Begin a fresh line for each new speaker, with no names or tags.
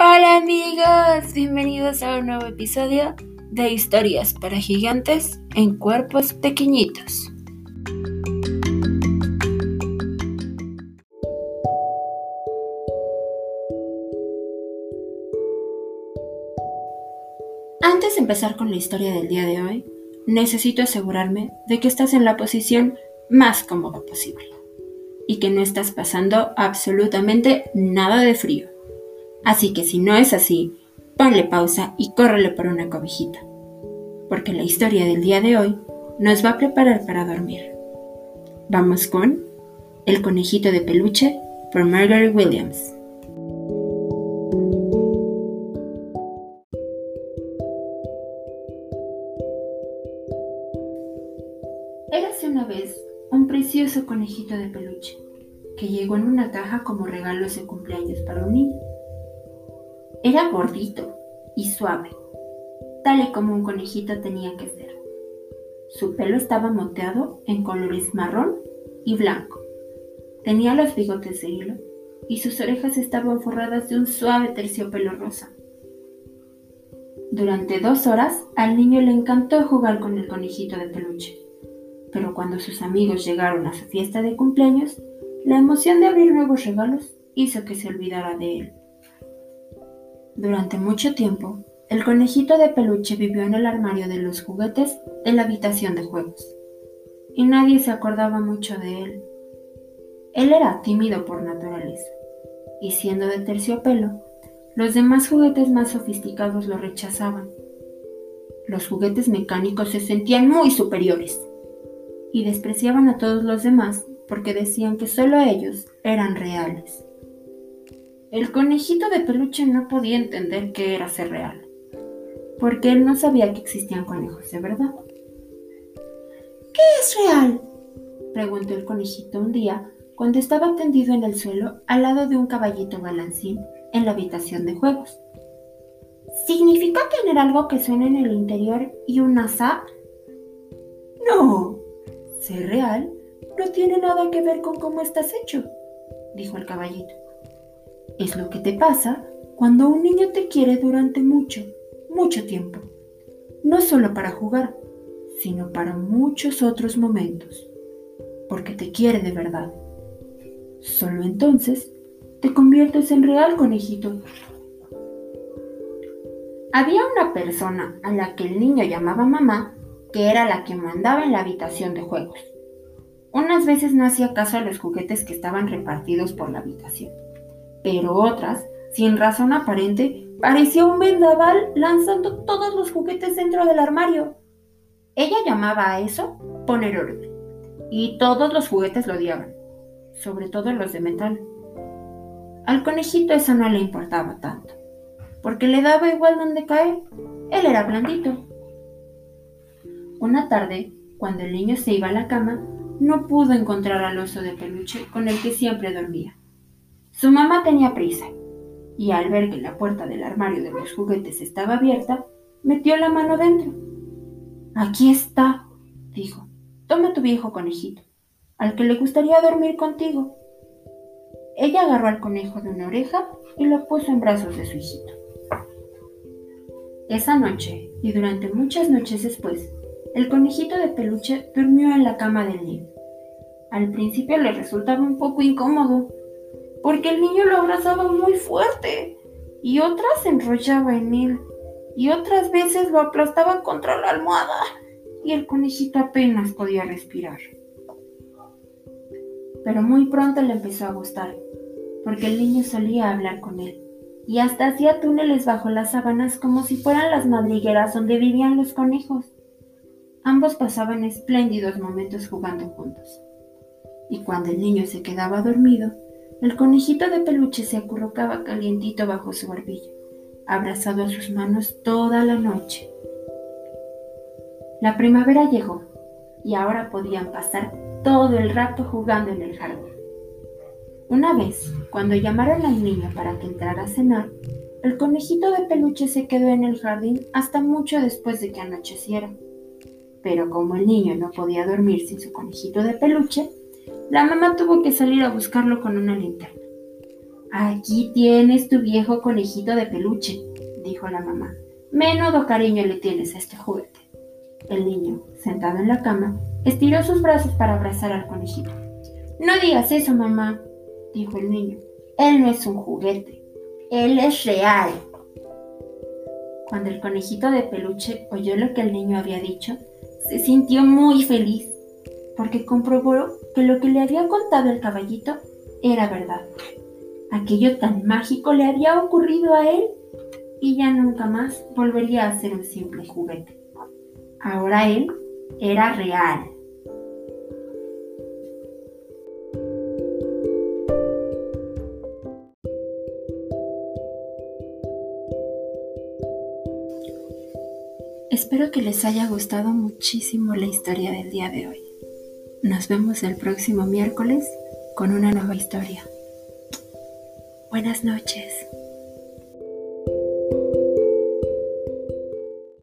Hola amigos, bienvenidos a un nuevo episodio de Historias para Gigantes en Cuerpos Pequeñitos. Antes de empezar con la historia del día de hoy, necesito asegurarme de que estás en la posición más cómoda posible y que no estás pasando absolutamente nada de frío. Así que si no es así, ponle pausa y córrele por una cobijita, porque la historia del día de hoy nos va a preparar para dormir. Vamos con El conejito de peluche por Margaret Williams. Érase una vez un precioso conejito de peluche que llegó en una caja como regalo de cumpleaños para un niño. Era gordito y suave, tal y como un conejito tenía que ser. Su pelo estaba moteado en colores marrón y blanco. Tenía los bigotes de hilo y sus orejas estaban forradas de un suave terciopelo rosa. Durante dos horas al niño le encantó jugar con el conejito de peluche, pero cuando sus amigos llegaron a su fiesta de cumpleaños, la emoción de abrir nuevos regalos hizo que se olvidara de él. Durante mucho tiempo, el conejito de peluche vivió en el armario de los juguetes de la habitación de juegos, y nadie se acordaba mucho de él. Él era tímido por naturaleza, y siendo de terciopelo, los demás juguetes más sofisticados lo rechazaban. Los juguetes mecánicos se sentían muy superiores y despreciaban a todos los demás porque decían que solo ellos eran reales. El conejito de peluche no podía entender qué era ser real, porque él no sabía que existían conejos de verdad. ¿Qué es real? preguntó el conejito un día cuando estaba tendido en el suelo al lado de un caballito balancín en la habitación de juegos. ¿Significa tener algo que suene en el interior y un asa? No, ser real no tiene nada que ver con cómo estás hecho, dijo el caballito. Es lo que te pasa cuando un niño te quiere durante mucho, mucho tiempo. No solo para jugar, sino para muchos otros momentos. Porque te quiere de verdad. Solo entonces te conviertes en real conejito. Había una persona a la que el niño llamaba mamá, que era la que mandaba en la habitación de juegos. Unas veces no hacía caso a los juguetes que estaban repartidos por la habitación pero otras, sin razón aparente, parecía un vendaval lanzando todos los juguetes dentro del armario. Ella llamaba a eso poner orden, y todos los juguetes lo odiaban, sobre todo los de metal. Al conejito eso no le importaba tanto, porque le daba igual donde caer, él era blandito. Una tarde, cuando el niño se iba a la cama, no pudo encontrar al oso de peluche con el que siempre dormía. Su mamá tenía prisa, y al ver que la puerta del armario de los juguetes estaba abierta, metió la mano dentro. Aquí está, dijo. Toma tu viejo conejito, al que le gustaría dormir contigo. Ella agarró al conejo de una oreja y lo puso en brazos de su hijito. Esa noche, y durante muchas noches después, el conejito de peluche durmió en la cama del niño. Al principio le resultaba un poco incómodo, porque el niño lo abrazaba muy fuerte y otras se enrollaba en él y otras veces lo aplastaba contra la almohada y el conejito apenas podía respirar. Pero muy pronto le empezó a gustar, porque el niño solía hablar con él y hasta hacía túneles bajo las sábanas como si fueran las madrigueras donde vivían los conejos. Ambos pasaban espléndidos momentos jugando juntos. Y cuando el niño se quedaba dormido, el conejito de peluche se acurrucaba calientito bajo su barbilla, abrazado a sus manos toda la noche. La primavera llegó y ahora podían pasar todo el rato jugando en el jardín. Una vez, cuando llamaron al niño para que entrara a cenar, el conejito de peluche se quedó en el jardín hasta mucho después de que anocheciera. Pero como el niño no podía dormir sin su conejito de peluche, la mamá tuvo que salir a buscarlo con una linterna. Aquí tienes tu viejo conejito de peluche, dijo la mamá. Menudo cariño le tienes a este juguete. El niño, sentado en la cama, estiró sus brazos para abrazar al conejito. No digas eso, mamá, dijo el niño. Él no es un juguete, él es real. Cuando el conejito de peluche oyó lo que el niño había dicho, se sintió muy feliz, porque comprobó que lo que le había contado el caballito era verdad. Aquello tan mágico le había ocurrido a él y ya nunca más volvería a ser un simple juguete. Ahora él era real. Espero que les haya gustado muchísimo la historia del día de hoy. Nos vemos el próximo miércoles con una nueva historia. Buenas noches.